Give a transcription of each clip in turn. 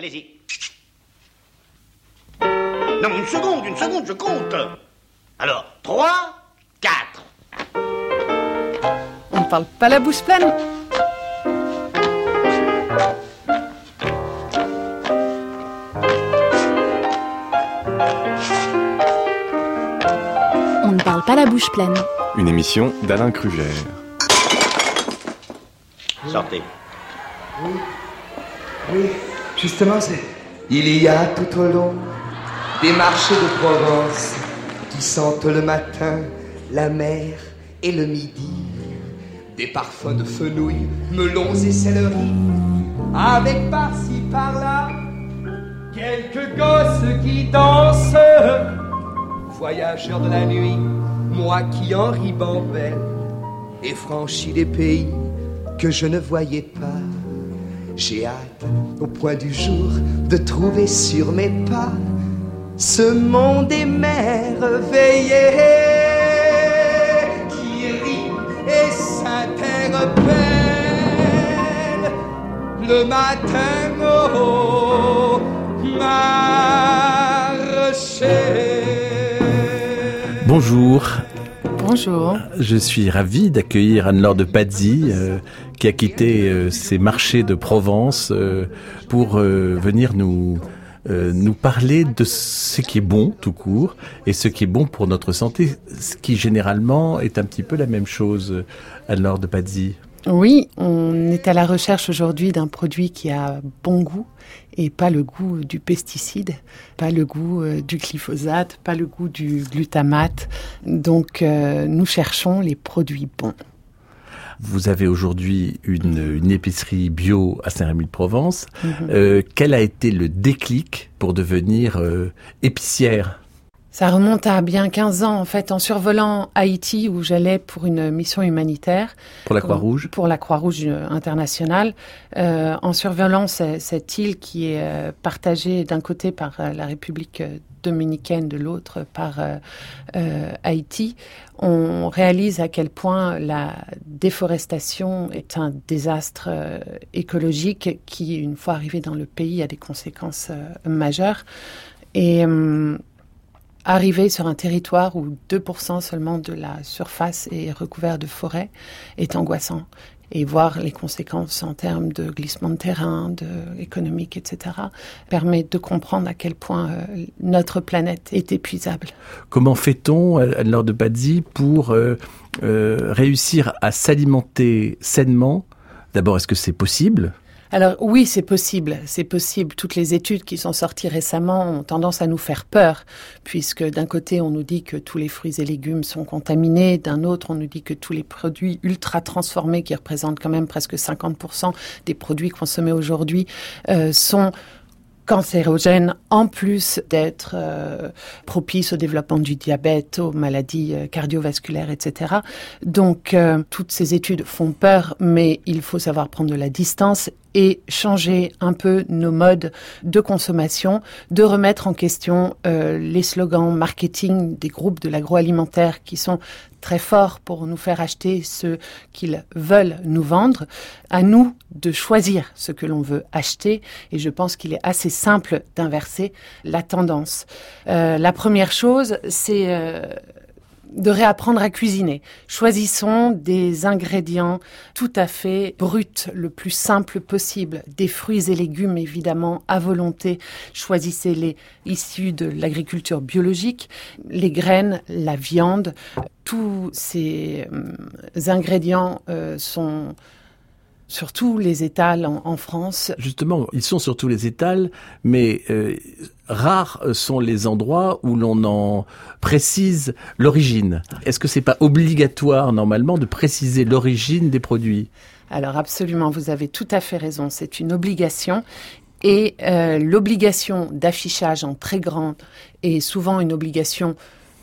Allez-y. Non, une seconde, une seconde, je compte. Alors, 3, 4. On ne parle pas la bouche pleine. On ne parle pas la bouche pleine. Une émission d'Alain Kruger. Sortez. Oui, justement. Il y a tout au long des marchés de Provence qui sentent le matin la mer et le midi. Des parfums de fenouil, melons et céleri. Avec par-ci par-là quelques gosses qui dansent. Voyageurs de la nuit, moi qui en ribambelle et franchis des pays que je ne voyais pas. J'ai hâte, au point du jour, de trouver sur mes pas ce monde émerveillé qui rit et s'interpelle le matin au marché. Bonjour, Bonjour. je suis ravi d'accueillir Anne-Laure de Pazzi, euh, qui a quitté euh, ses marchés de Provence euh, pour venir nous nous parler de ce qui est bon tout court et ce qui est bon pour notre santé, ce qui généralement est un petit peu la même chose. Anne-Laure de Pazzi. Oui, on est à la recherche aujourd'hui d'un produit qui a bon goût et pas le goût du pesticide, pas le goût euh, du glyphosate, pas le goût du glutamate. Donc euh, nous cherchons les produits bons. Vous avez aujourd'hui une, une épicerie bio à Saint-Rémy-de-Provence. Mhm. Euh, quel a été le déclic pour devenir euh, épicière Ça remonte à bien 15 ans en fait en survolant Haïti où j'allais pour une mission humanitaire. pour la Croix-Rouge Pour la Croix-Rouge euh, internationale, euh, en survolant ce- cette île qui est euh, partagée d'un côté par la République dominicaine, de l'autre par euh, euh, Haïti, on réalise à quel point la déforestation est un désastre euh, écologique qui, une fois arrivé dans le pays, a des conséquences majeures. Et hum, arriver sur un territoire où 2% seulement de la surface est recouvert de forêt est angoissant. Et voir les conséquences en termes de glissement de terrain, de économique, etc., permet de comprendre à quel point euh, notre planète est épuisable. Comment fait-on, Anne-Laure de Pazzi, pour euh, euh, réussir à s'alimenter sainement? D'abord, est-ce que c'est possible? Alors oui, c'est possible, c'est possible. Toutes les études qui sont sorties récemment ont tendance à nous faire peur, puisque d'un côté on nous dit que tous les fruits et légumes sont contaminés, d'un autre on nous dit que tous les produits ultra transformés, qui représentent quand même presque 50% des produits consommés aujourd'hui, euh, sont cancérogènes en plus d'être euh, propices au développement du diabète, aux maladies euh, cardiovasculaires, etc. Donc euh, toutes ces études font peur, mais il faut savoir prendre de la distance et changer un peu nos modes de consommation, de remettre en question euh, les slogans marketing des groupes de l'agroalimentaire qui sont très forts pour nous faire acheter ce qu'ils veulent nous vendre. À nous de choisir ce que l'on veut acheter et je pense qu'il est assez simple d'inverser la tendance. Euh, la première chose, c'est euh, de réapprendre à cuisiner. Choisissons des ingrédients tout à fait bruts, le plus simple possible. Des fruits et légumes, évidemment, à volonté. Choisissez-les issus de l'agriculture biologique, les graines, la viande. Tous ces euh, ingrédients euh, sont sur tous les étals en, en France. Justement, ils sont sur tous les étals, mais euh, rares sont les endroits où l'on en précise l'origine. Est-ce que c'est pas obligatoire normalement de préciser l'origine des produits? Alors absolument, vous avez tout à fait raison, c'est une obligation. Et euh, l'obligation d'affichage en très grand est souvent une obligation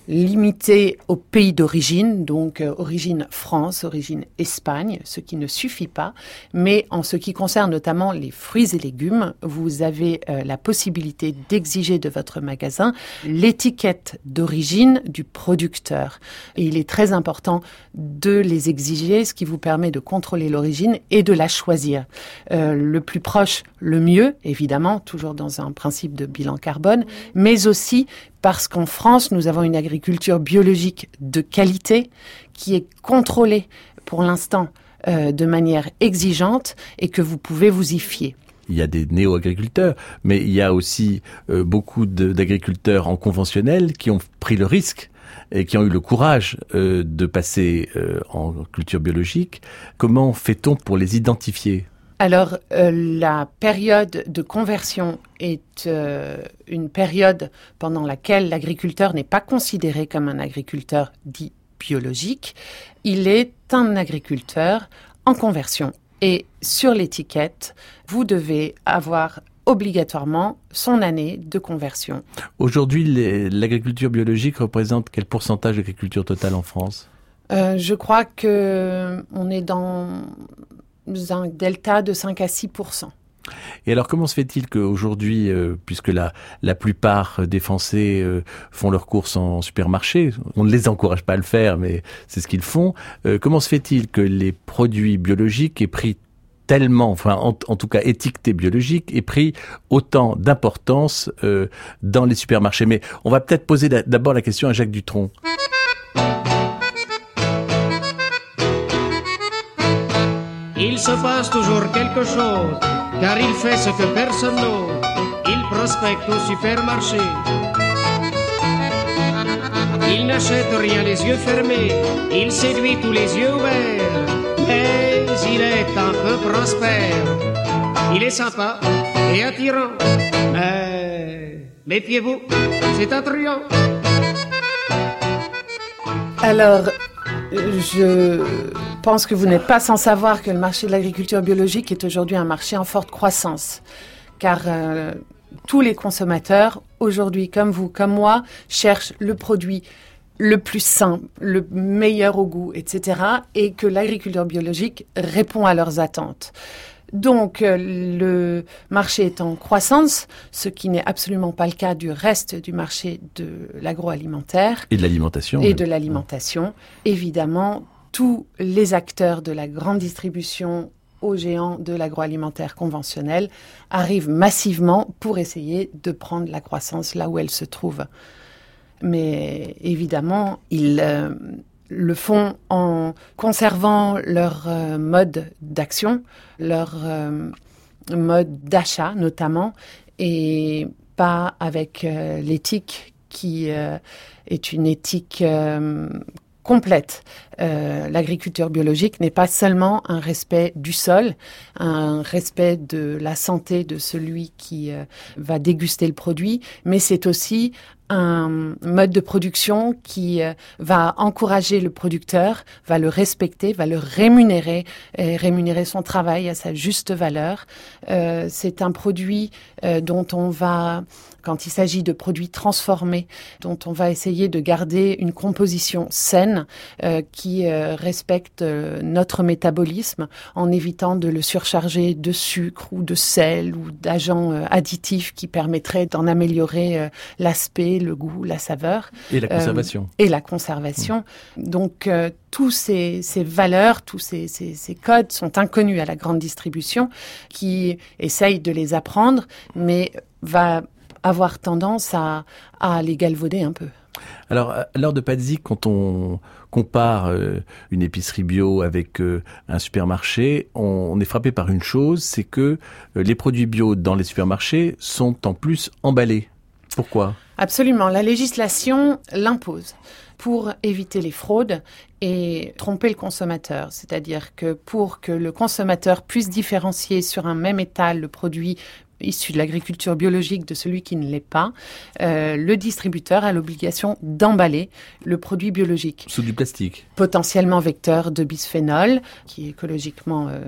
limité au pays d'origine, donc euh, origine France, origine Espagne, ce qui ne suffit pas. Mais en ce qui concerne notamment les fruits et légumes, vous avez euh, la possibilité d'exiger de votre magasin l'étiquette d'origine du producteur. Et il est très important de les exiger, ce qui vous permet de contrôler l'origine et de la choisir. Euh, le plus proche, le mieux, évidemment, toujours dans un principe de bilan carbone, mais aussi parce qu'en France, nous avons une agriculture biologique de qualité qui est contrôlée pour l'instant euh, de manière exigeante et que vous pouvez vous y fier. Il y a des néo-agriculteurs, mais il y a aussi euh, beaucoup d'agriculteurs en conventionnel qui ont pris le risque et qui ont eu le courage euh, de passer en culture biologique. Comment fait-on pour les identifier? Alors, euh, la période de conversion est euh, une période pendant laquelle l'agriculteur n'est pas considéré comme un agriculteur dit biologique. Il est un agriculteur en conversion. Et sur l'étiquette, vous devez avoir obligatoirement son année de conversion. Aujourd'hui, l'agriculture biologique représente quel pourcentage d'agriculture totale en France? Euh, Je crois que on est dans un delta de 5 à 6% et alors, comment se fait-il qu'aujourd'hui, euh, puisque la, la plupart des Français euh, font leurs courses en supermarché, on ne les encourage pas à le faire, mais c'est ce qu'ils font, euh, comment se fait-il que les produits biologiques aient pris tellement, enfin en, tout cas étiquetés biologiques, aient pris autant d'importance dans les supermarchés? Mais on va peut-être poser d'abord la question à Jacques Dutronc. Il se passe toujours quelque chose, car il fait ce que personne n'ose. Il prospecte au supermarché. Il n'achète rien les yeux fermés, il séduit tous les yeux ouverts. Mais il est un peu prospère. Il est sympa et attirant. Mais méfiez-vous, c'est attrayant. Alors, je pense que vous n'êtes pas sans savoir que le marché de l'agriculture biologique est aujourd'hui un marché en forte croissance, car euh, tous les consommateurs, aujourd'hui comme vous, comme moi, cherchent le produit le plus sain, le meilleur au goût, etc., et que l'agriculture biologique répond à leurs attentes. Donc euh, le marché est en croissance, ce qui n'est absolument pas le cas du reste du marché de l'agroalimentaire. Et de l'alimentation. Et de l'alimentation. Évidemment, tous les acteurs de la grande distribution aux géants de l'agroalimentaire conventionnel arrivent massivement pour essayer de prendre la croissance là où elle se trouve. Mais évidemment, ils euh, le font en conservant leur euh, mode d'action, leur euh, mode d'achat notamment, et pas avec l'éthique qui est une éthique complète. Euh, l'agriculture biologique n'est pas seulement un respect du sol, un respect de la santé de celui qui euh, va déguster le produit, mais c'est aussi un mode de production qui euh, va encourager le producteur, va le respecter, va le rémunérer, et rémunérer son travail à sa juste valeur. Euh, c'est un produit euh, dont on va, quand il s'agit de produits transformés, dont on va essayer de garder une composition saine qui respecte notre métabolisme en évitant de le surcharger de sucre ou de sel ou d'agents additifs qui permettraient d'en améliorer l'aspect le goût, la saveur. Et la conservation. Euh, et la conservation. Donc, euh, tous ces, valeurs, tous ces, codes sont inconnus à la grande distribution qui essaye de les apprendre, mais va avoir tendance à, les galvauder un peu. Alors, à l'heure de Pazzi, quand on compare euh, une épicerie bio avec un supermarché, on, est frappé par une chose, c'est que les produits bio dans les supermarchés sont en plus emballés. Pourquoi Absolument. La législation l'impose pour éviter les fraudes et tromper le consommateur. C'est-à-dire que pour que le consommateur puisse différencier sur un même étal le produit issu de l'agriculture biologique de celui qui ne l'est pas, euh, le distributeur a l'obligation d'emballer le produit biologique. Sous du plastique. Potentiellement vecteur de bisphénol, qui écologiquement euh,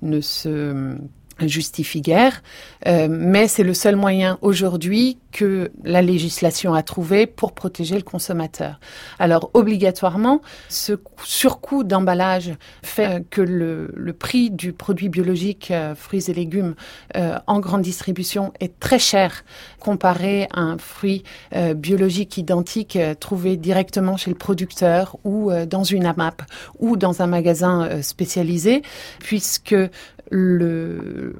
ne se justifie guère, euh, mais c'est le seul moyen aujourd'hui que la législation a trouvé pour protéger le consommateur. Alors obligatoirement, ce surcoût d'emballage fait que le, le, prix du produit biologique euh, fruits et légumes euh, en grande distribution est très cher comparé à un fruit euh, biologique identique euh, trouvé directement chez le producteur ou dans une AMAP ou dans un magasin spécialisé, puisque le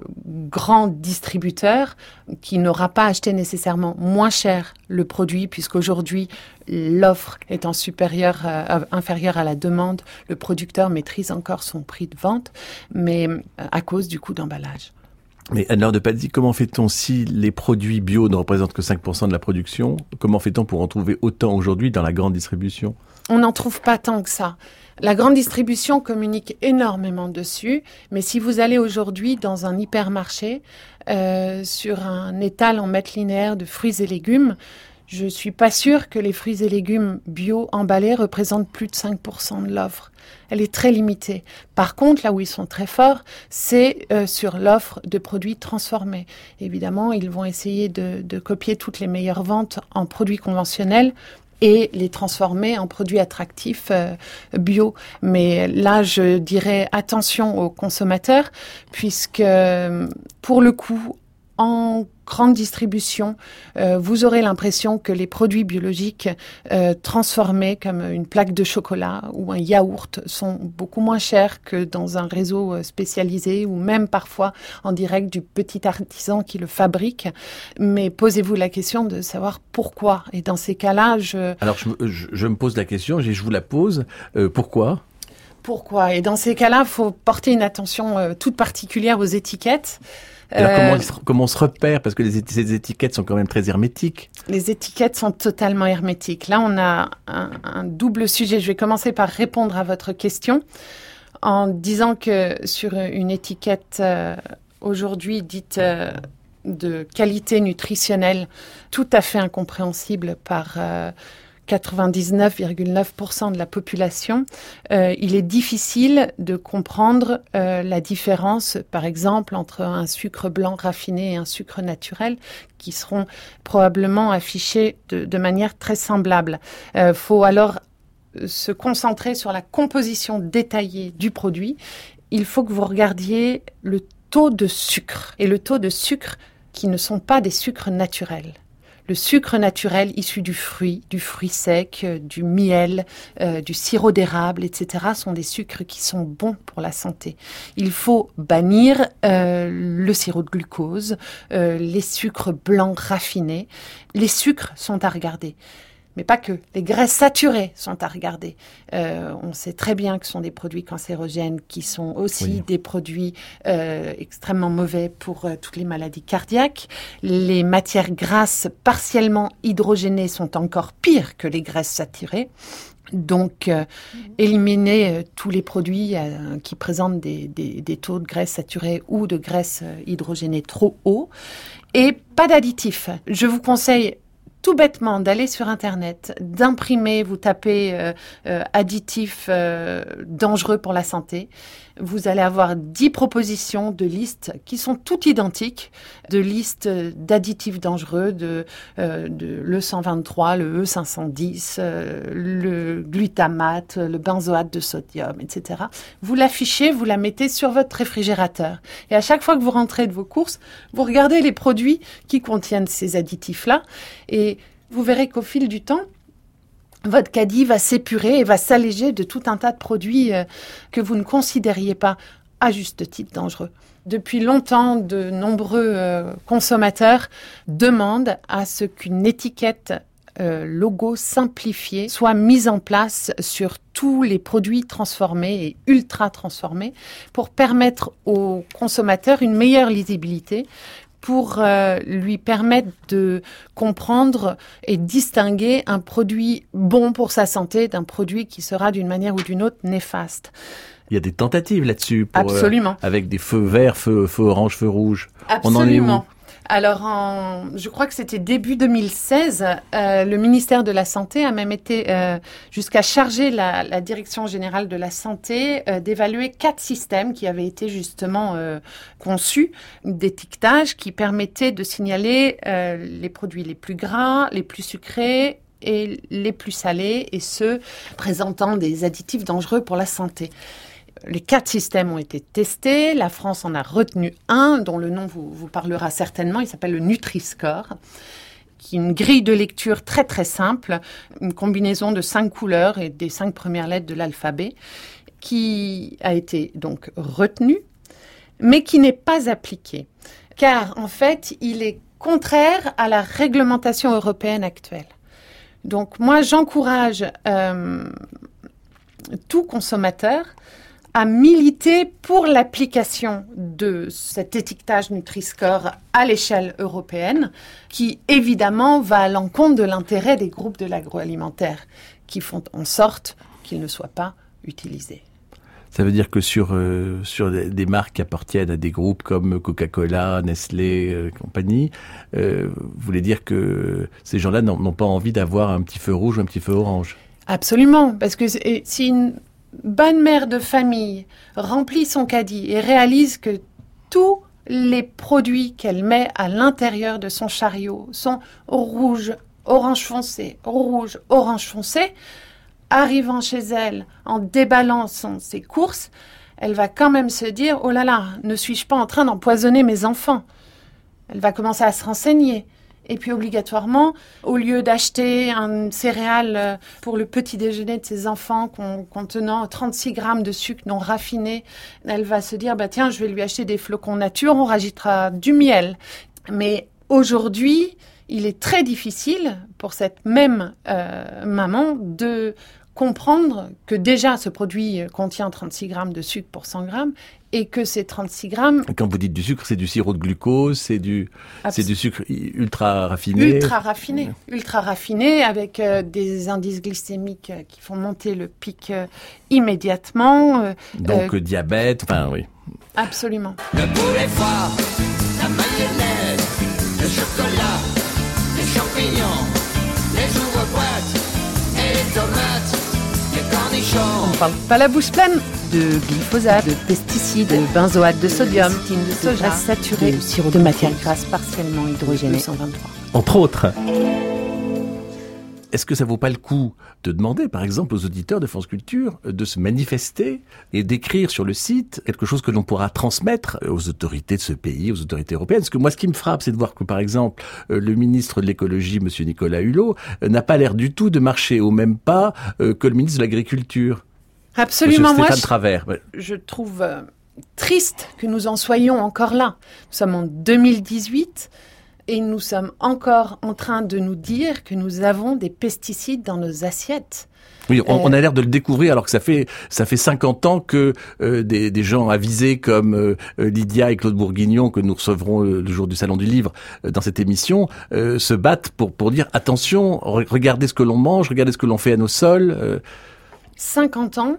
grand distributeur qui n'aura pas acheté nécessairement moins cher le produit puisqu'aujourd'hui l'offre étant supérieure euh, inférieure à la demande, le producteur maîtrise encore son prix de vente mais euh, à cause du coût d'emballage. Mais Anne-Laure de Paddy, comment fait-on si les produits bio ne représentent que 5% de la production? Comment fait-on pour en trouver autant aujourd'hui dans la grande distribution? On n'en trouve pas tant que ça. La grande distribution communique énormément dessus, mais si vous allez aujourd'hui dans un hypermarché euh, sur un étal en mètres linéaires de fruits et légumes, je suis pas sûre que les fruits et légumes bio emballés représentent plus de 5% de l'offre. Elle est très limitée. Par contre, là où ils sont très forts, c'est euh, sur l'offre de produits transformés. Évidemment, ils vont essayer de, de copier toutes les meilleures ventes en produits conventionnels et les transformer en produits attractifs euh, bio. Mais là, je dirais attention aux consommateurs, puisque pour le coup, en grande distribution, euh, vous aurez l'impression que les produits biologiques euh, transformés comme une plaque de chocolat ou un yaourt sont beaucoup moins chers que dans un réseau euh, spécialisé ou même parfois en direct du petit artisan qui le fabrique. Mais posez-vous la question de savoir pourquoi. Et dans ces cas-là, je... Alors je, je, je, me pose la question, je vous la pose. Euh, pourquoi? Pourquoi? Et dans ces cas-là, il faut porter une attention toute particulière aux étiquettes. Alors comment, euh, comment on se repère? Parce que les, ces étiquettes sont quand même très hermétiques. Les étiquettes sont totalement hermétiques. Là, on a un, un double sujet. Je vais commencer par répondre à votre question en disant que sur une étiquette euh, aujourd'hui dite euh, de qualité nutritionnelle tout à fait incompréhensible par euh, 99,9% de la population, euh, il est difficile de comprendre euh, la différence, par exemple, entre un sucre blanc raffiné et un sucre naturel, qui seront probablement affichés de, manière très semblable. Il euh, faut alors se concentrer sur la composition détaillée du produit. Il faut que vous regardiez le taux de sucre et le taux de sucre qui ne sont pas des sucres naturels le sucre naturel issu du fruit, du fruit sec, euh, du miel, euh, du sirop d'érable, etc. sont des sucres qui sont bons pour la santé. Il faut bannir euh, le sirop de glucose, euh, les sucres blancs raffinés. Les sucres sont à regarder mais pas que. Les graisses saturées sont à regarder. Euh, on sait très bien que ce sont des produits cancérogènes qui sont aussi oui. des produits euh, extrêmement mauvais pour euh, toutes les maladies cardiaques. Les matières grasses partiellement hydrogénées sont encore pires que les graisses saturées. Donc, euh, éliminer euh, tous les produits euh, qui présentent des, des, des, taux de graisse saturée ou de graisse hydrogénée trop hauts. Et pas d'additifs. Je vous conseille tout bêtement d'aller sur Internet, d'imprimer, vous tapez euh, euh, additifs euh, dangereux pour la santé. Vous allez avoir dix propositions de listes qui sont toutes identiques, de listes d'additifs dangereux, de, euh, de l'E123, le E510, euh, le glutamate, le benzoate de sodium, etc. Vous l'affichez, vous la mettez sur votre réfrigérateur. Et à chaque fois que vous rentrez de vos courses, vous regardez les produits qui contiennent ces additifs-là et vous verrez qu'au fil du temps, votre caddie va s'épurer et va s'alléger de tout un tas de produits euh, que vous ne considériez pas à juste titre dangereux. Depuis longtemps, de nombreux euh, consommateurs demandent à ce qu'une étiquette euh, logo simplifié soit mise en place sur tous les produits transformés et ultra transformés pour permettre aux consommateurs une meilleure lisibilité, pour euh, lui permettre de comprendre et distinguer un produit bon pour sa santé d'un produit qui sera d'une manière ou d'une autre néfaste. Il y a des tentatives là-dessus. Absolument. Euh, avec des feux verts, feux, feux orange, feux rouge. Absolument. Alors, je crois que c'était début 2016, euh, le ministère de la Santé a même été euh, jusqu'à charger la, Direction générale de la Santé euh, d'évaluer quatre systèmes qui avaient été justement conçus d'étiquetage qui permettaient de signaler les produits les plus gras, les plus sucrés et les plus salés, et ceux présentant des additifs dangereux pour la santé. Les quatre systèmes ont été testés. La France en a retenu un, dont le nom vous, parlera certainement. Il s'appelle le Nutri-Score qui est une grille de lecture très très simple, une combinaison de cinq couleurs et des cinq premières lettres de l'alphabet, qui a été donc retenu, mais qui n'est pas appliqué, car en fait, il est contraire à la réglementation européenne actuelle. Donc moi, j'encourage euh, tout consommateur à militer pour l'application de cet étiquetage Nutri-Score à l'échelle européenne, qui évidemment va à l'encontre de l'intérêt des groupes de l'agroalimentaire, qui font en sorte qu'il ne soit pas utilisé. Ça veut dire que sur euh, sur des marques qui appartiennent à des groupes comme Coca-Cola, Nestlé, euh, compagnie, euh, vous voulez dire que ces gens-là n'ont pas envie d'avoir un petit feu rouge ou un petit feu orange? Absolument, parce que si une bonne mère de famille remplit son caddie et réalise que tous les produits qu'elle met à l'intérieur de son chariot sont rouge, orange foncé, rouge, orange foncé, arrivant chez elle, en déballant son, ses courses, elle va quand même se dire Oh là là, ne suis-je pas en train d'empoisonner mes enfants? Elle va commencer à se renseigner. Et puis obligatoirement, au lieu d'acheter un céréale pour le petit déjeuner de ses enfants contenant 36 grammes de sucre non raffiné, elle va se dire bah tiens, je vais lui acheter des flocons nature, on rajoutera du miel. Mais aujourd'hui, il est très difficile pour cette même euh, maman de comprendre que déjà ce produit contient 36 grammes de sucre pour 100 grammes et que ces 36 grammes... Quand vous dites du sucre, c'est du sirop de glucose, c'est du, c'est du sucre ultra raffiné Ultra raffiné, ultra raffiné avec euh, des indices glycémiques euh, qui font monter le pic euh, immédiatement. euh, Donc euh, diabète, enfin oui. absolument. Le poulet fort, la mayonnaise, le chocolat, les champignons, les ouvre-boîtes et les tomates, On parle pas la bouche pleine de glyphosate, de pesticides, de benzoate de sodium, de soja saturé, de sirop de matière grasse partiellement hydrogénée. 223. Entre autres. Est-ce que ça vaut pas le coup de demander, par exemple, aux auditeurs de France Culture euh, de se manifester et d'écrire sur le site quelque chose que l'on pourra transmettre euh, aux autorités de ce pays, aux autorités européennes? Parce que moi, ce qui me frappe, c'est de voir que, par exemple, euh, le ministre de l'écologie, Monsieur Nicolas Hulot, n'a pas l'air du tout de marcher au même pas que le ministre de l'Agriculture, Absolument, moi je, Travers. Je trouve triste que nous en soyons encore là. Nous sommes en 2018 et nous sommes encore en train de nous dire que nous avons des pesticides dans nos assiettes. Oui, on, Euh, on a l'air de le découvrir alors que ça fait ça fait 50 ans que euh, des, des gens avisés comme euh, euh, Lydia et Claude Bourguignon que nous recevrons euh, le jour du salon du livre euh, dans cette émission euh, se battent pour pour dire attention, re- regardez ce que l'on mange, regardez ce que l'on fait à nos sols. euh, 50 ans.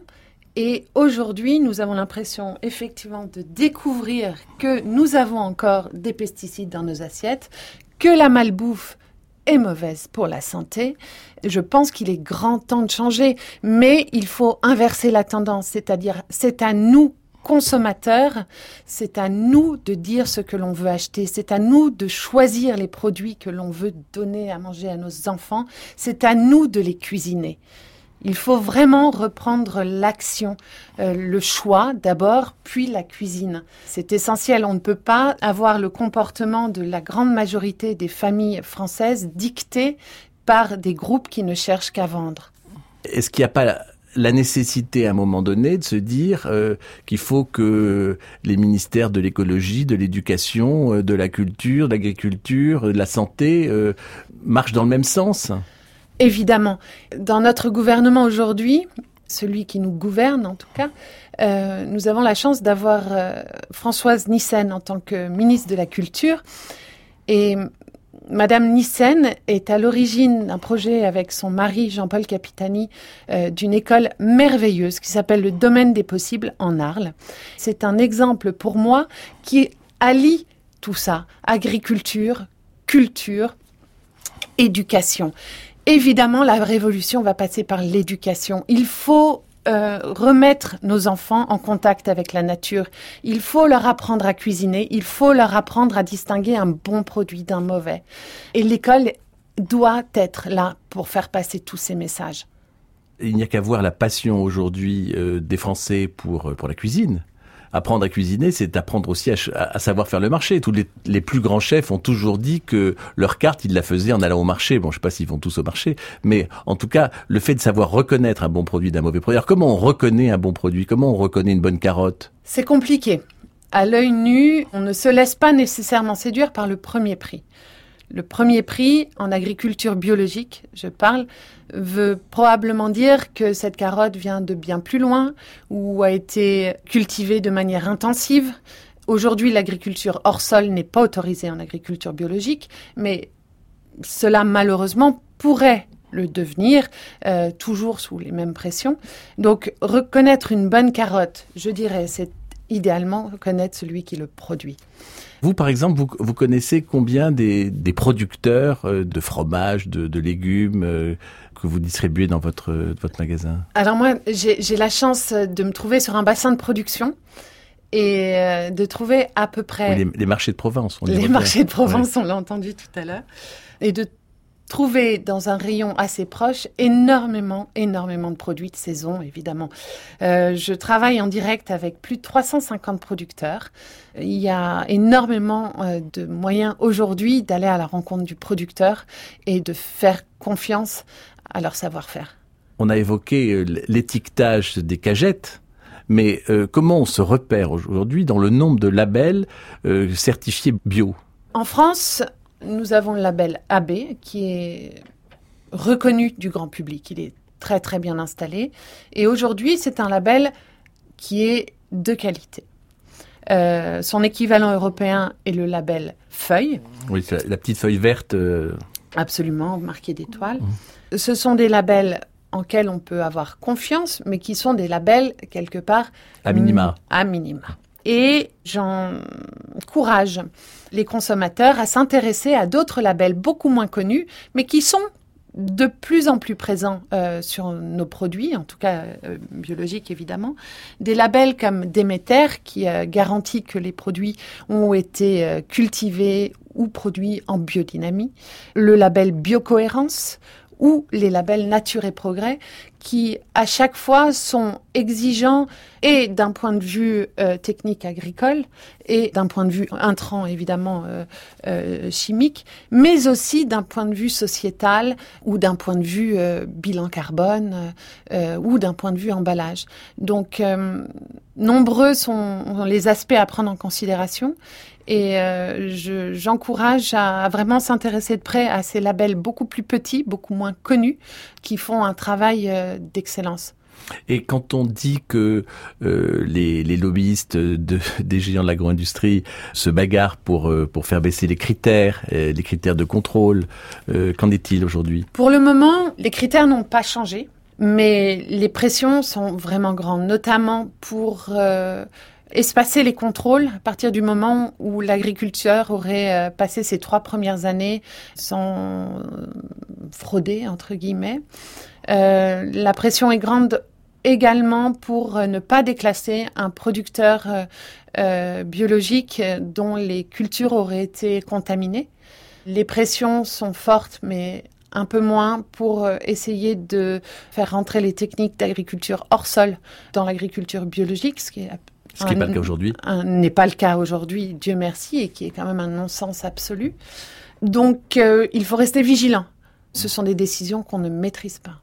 Et aujourd'hui, nous avons l'impression effectivement de découvrir que nous avons encore des pesticides dans nos assiettes, que la malbouffe est mauvaise pour la santé. Je pense qu'il est grand temps de changer, mais il faut inverser la tendance, c'est-à-dire c'est à nous consommateurs, c'est à nous de dire ce que l'on veut acheter, c'est à nous de choisir les produits que l'on veut donner à manger à nos enfants, c'est à nous de les cuisiner. Il faut vraiment reprendre l'action, euh, le choix d'abord, puis la cuisine. C'est essentiel. On ne peut pas avoir le comportement de la grande majorité des familles françaises dicté par des groupes qui ne cherchent qu'à vendre. Est-ce qu'il n'y a pas la, nécessité à un moment donné de se dire euh, qu'il faut que les ministères de l'écologie, de l'éducation, euh, de la culture, de l'agriculture, de la santé marchent dans le même sens? Évidemment, dans notre gouvernement aujourd'hui, celui qui nous gouverne en tout cas, euh, nous avons la chance d'avoir euh, Françoise Nissen en tant que ministre de la Culture. Et Madame Nissen est à l'origine d'un projet avec son mari Jean-Paul Capitani euh, d'une école merveilleuse qui s'appelle le Domaine des possibles en Arles. C'est un exemple pour moi qui allie tout ça. Agriculture, culture, éducation. Évidemment, la révolution va passer par l'éducation. Il faut euh, remettre nos enfants en contact avec la nature. Il faut leur apprendre à cuisiner. Il faut leur apprendre à distinguer un bon produit d'un mauvais. Et l'école doit être là pour faire passer tous ces messages. Il n'y a qu'à voir la passion aujourd'hui euh, des Français pour, euh, pour la cuisine. Apprendre à cuisiner, c'est apprendre aussi à, à- savoir faire le marché. Tous les, plus grands chefs ont toujours dit que leur carte, ils la faisaient en allant au marché. Bon, je sais pas s'ils vont tous au marché, mais en tout cas, le fait de savoir reconnaître un bon produit d'un mauvais produit. Alors, comment on reconnaît un bon produit? Comment on reconnaît une bonne carotte? C'est compliqué. À l'œil nu, on ne se laisse pas nécessairement séduire par le premier prix. Le premier prix en agriculture biologique, je parle, veut probablement dire que cette carotte vient de bien plus loin ou a été cultivée de manière intensive. Aujourd'hui, l'agriculture hors sol n'est pas autorisée en agriculture biologique, mais cela malheureusement pourrait le devenir, euh, toujours sous les mêmes pressions. Donc reconnaître une bonne carotte, je dirais, c'est idéalement reconnaître celui qui le produit. Vous, par exemple, vous, vous connaissez combien des, des producteurs euh, de fromage, de, de légumes euh, que vous distribuez dans votre, votre magasin? Alors moi, j'ai la chance de me trouver sur un bassin de production et euh, de trouver à peu près Oui, les, les marchés de Provence. on les marchés de Provence, on l'a entendu tout à l'heure, et de trouver dans un rayon assez proche énormément, énormément de produits de saison, évidemment. Euh, je travaille en direct avec plus de 350 producteurs. Il y a énormément euh, de moyens aujourd'hui d'aller à la rencontre du producteur et de faire confiance à leur savoir-faire. On a évoqué euh, l'étiquetage des cagettes. Mais euh, comment on se repère aujourd'hui dans le nombre de labels euh, certifiés bio? En France, nous avons le label AB qui est reconnu du grand public. Il est très très bien installé. Et aujourd'hui, c'est un label qui est de qualité. Euh, son équivalent européen est le label Feuille, Oui, c'est la, la petite feuille verte. euh, absolument marqué d'étoiles. Ce sont des labels en lesquels on peut avoir confiance, mais qui sont des labels quelque part à minima. à minima. Et j'encourage les consommateurs à s'intéresser à d'autres labels beaucoup moins connus, mais qui sont de plus en plus présents euh, sur nos produits, en tout cas euh, biologiques évidemment. Des labels comme Déméter qui euh, garantit que les produits ont été cultivés ou produits en biodynamie. Le label Biocohérence ou les labels Nature et Progrès qui à chaque fois sont exigeants et d'un point de vue euh, technique agricole et d'un point de vue intrant évidemment euh, euh, chimique, mais aussi d'un point de vue sociétal ou d'un point de vue bilan carbone ou d'un point de vue emballage. Donc nombreux sont les aspects à prendre en considération et euh, je- j'encourage à, à vraiment s'intéresser de près à ces labels beaucoup plus petits, beaucoup moins connus, qui font un travail euh, d'excellence. Et quand on dit que euh, les, les lobbyistes de, des géants de l'agro-industrie se bagarrent pour, euh, pour faire baisser les critères, euh, les critères de contrôle, qu'en est-il aujourd'hui? Pour le moment, les critères n'ont pas changé, mais les pressions sont vraiment grandes, notamment pour espacer les contrôles à partir du moment où l'agriculteur aurait euh, passé ses trois premières années sans euh, frauder, entre guillemets. Euh, la pression est grande également pour ne pas déclasser un producteur biologique dont les cultures auraient été contaminées. Les pressions sont fortes, mais un peu moins pour essayer de faire rentrer les techniques d'agriculture hors sol dans l'agriculture biologique, ce qui est Ce qui n'est pas le cas aujourd'hui. n'est pas le cas aujourd'hui, Dieu merci, et qui est quand même un non-sens absolu. Donc, euh, il faut rester vigilant. Ce sont des décisions qu'on ne maîtrise pas.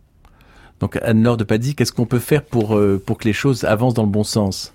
Donc Anne-Laure de Paddy, qu'est-ce qu'on peut faire pour, euh, pour que les choses avancent dans le bon sens?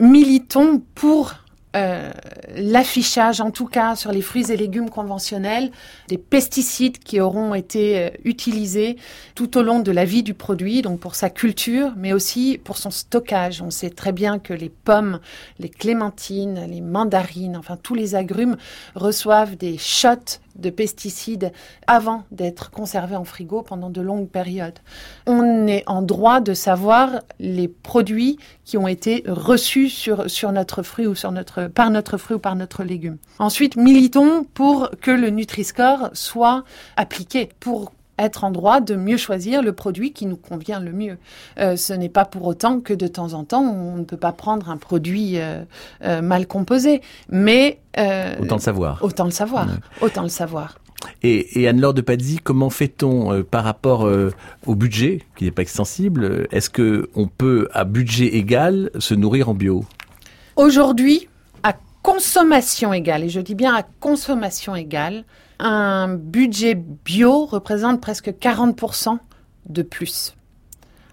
Militons pour euh, l'affichage, en tout cas sur les fruits et légumes conventionnels, des pesticides qui auront été euh, utilisés tout au long de la vie du produit, donc pour sa culture, mais aussi pour son stockage. On sait très bien que les pommes, les clémentines, les mandarines, enfin tous les agrumes reçoivent des shots de pesticides avant d'être conservés en frigo pendant de longues périodes. On est en droit de savoir les produits qui ont été reçus sur, sur notre fruit ou sur notre, par notre fruit ou par notre légume. Ensuite, militons pour que le Nutri-Score soit appliqué pour être en droit de mieux choisir le produit qui nous convient le mieux. Euh, ce n'est pas pour autant que de temps en temps, on ne peut pas prendre un produit euh, euh, mal composé, mais... autant le savoir. Autant le savoir, autant le savoir. Et, et Anne-Laure de Pazzi, comment fait-on par rapport au budget, qui n'est pas extensible Est-ce que on peut, à budget égal, se nourrir en bio? Aujourd'hui, à consommation égale, et je dis bien à consommation égale, un budget bio représente presque 40% de plus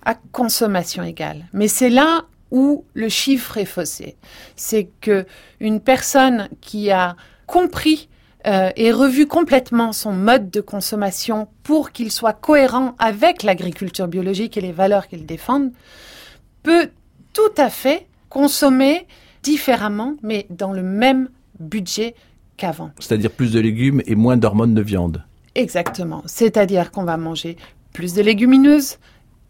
à consommation égale. Mais c'est là où le chiffre est faussé. C'est que une personne qui a compris euh, et revu complètement son mode de consommation pour qu'il soit cohérent avec l'agriculture biologique et les valeurs qu'il défend, peut tout à fait consommer différemment, mais dans le même budget qu'avant. C'est-à-dire plus de légumes et moins d'hormones de viande. Exactement. C'est-à-dire qu'on va manger plus de légumineuses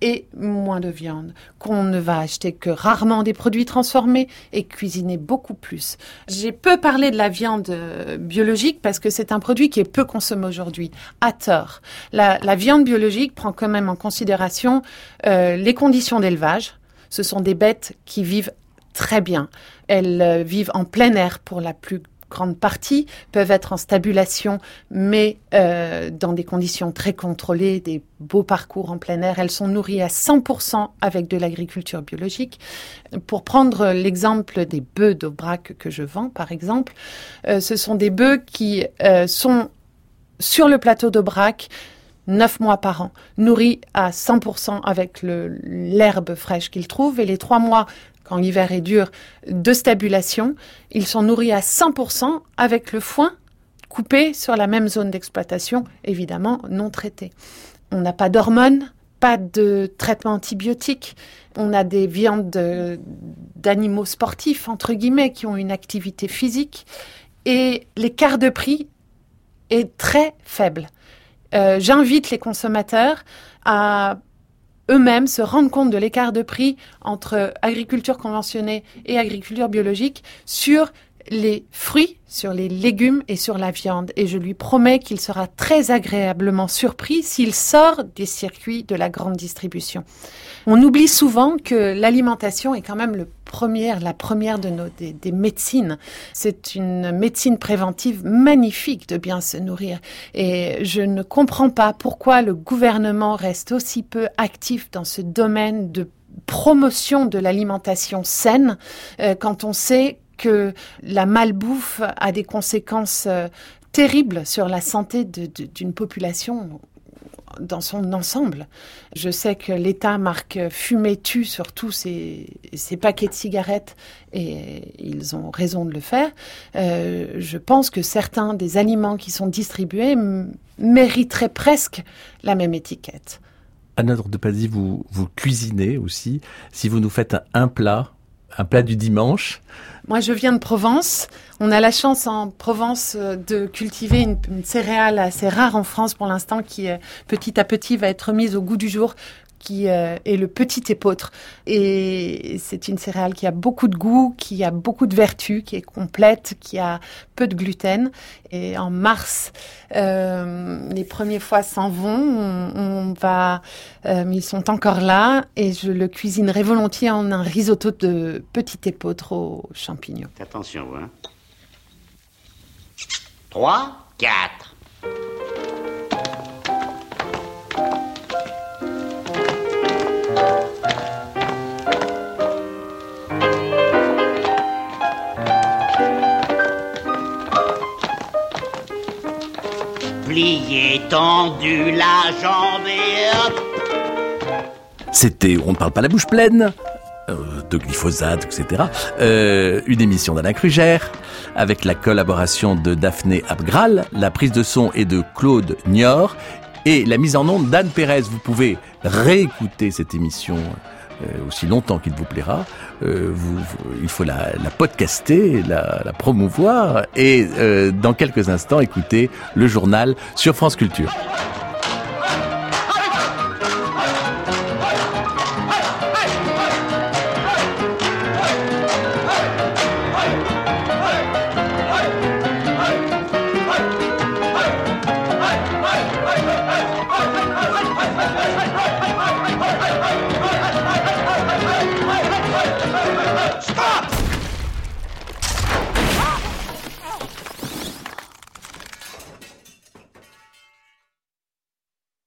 et moins de viande, qu'on ne va acheter que rarement des produits transformés et cuisiner beaucoup plus. J'ai peu parlé de la viande euh, biologique parce que c'est un produit qui est peu consommé aujourd'hui, à tort. La, viande biologique prend quand même en considération euh, les conditions d'élevage. Ce sont des bêtes qui vivent très bien. Elles euh, vivent en plein air pour la plus grande partie peuvent être en stabulation, mais euh, dans des conditions très contrôlées, des beaux parcours en plein air. Elles sont nourries à 100% avec de l'agriculture biologique. Pour prendre l'exemple des bœufs d'Aubrac que je vends, par exemple, euh, ce sont des bœufs qui euh, sont sur le plateau d'Aubrac, neuf mois par an, nourris à 100% avec l'herbe fraîche qu'ils trouvent, et les trois mois quand l'hiver est dur, de stabulation. Ils sont nourris à 100% avec le foin coupé sur la même zone d'exploitation, évidemment non traité. On n'a pas d'hormones, pas de traitement antibiotique. On a des viandes d'animaux sportifs, entre guillemets, qui ont une activité physique. Et l'écart de prix est très faible. Euh, j'invite les consommateurs à eux-mêmes se rendent compte de l'écart de prix entre agriculture conventionnée et agriculture biologique sur les fruits, sur les légumes et sur la viande. Et je lui promets qu'il sera très agréablement surpris s'il sort des circuits de la grande distribution. On oublie souvent que l'alimentation est quand même le première, la première de nos des, médecines. C'est une médecine préventive magnifique de bien se nourrir. Et je ne comprends pas pourquoi le gouvernement reste aussi peu actif dans ce domaine de promotion de l'alimentation saine euh, quand on sait que la malbouffe a des conséquences euh, terribles sur la santé d'une population dans son ensemble. Je sais que l'État marque fumer tue sur tous ces, paquets de cigarettes et ils ont raison de le faire. Euh, je pense que certains des aliments qui sont distribués mériteraient presque la même étiquette. Anna Pazzi, vous, vous cuisinez aussi. Si vous nous faites un plat, un plat du dimanche, moi, je viens de Provence. On a la chance en Provence euh, de cultiver une, céréale assez rare en France pour l'instant qui, euh, petit à petit, va être mise au goût du jour qui euh, est le petit épeautre. Et c'est une céréale qui a beaucoup de goût, qui a beaucoup de vertus, qui est complète, qui a peu de gluten. Et en mars, euh, les premiers foies s'en vont. On, va, euh, ils sont encore là, et je le cuisinerai volontiers en un risotto de petit épeautre aux champignons. Attention, hein. 3, 4. C'était On ne parle pas la bouche pleine euh, de glyphosate, etc. Euh, une émission d'Alain Krugère avec la collaboration de Daphné Abgral, la prise de son est de Claude Nior et la mise en onde d'Anne Pérez. Vous pouvez réécouter cette émission euh, aussi longtemps qu'il vous plaira. Euh, il faut la, la podcaster, la, la promouvoir et euh, dans quelques instants écouter le journal sur France Culture.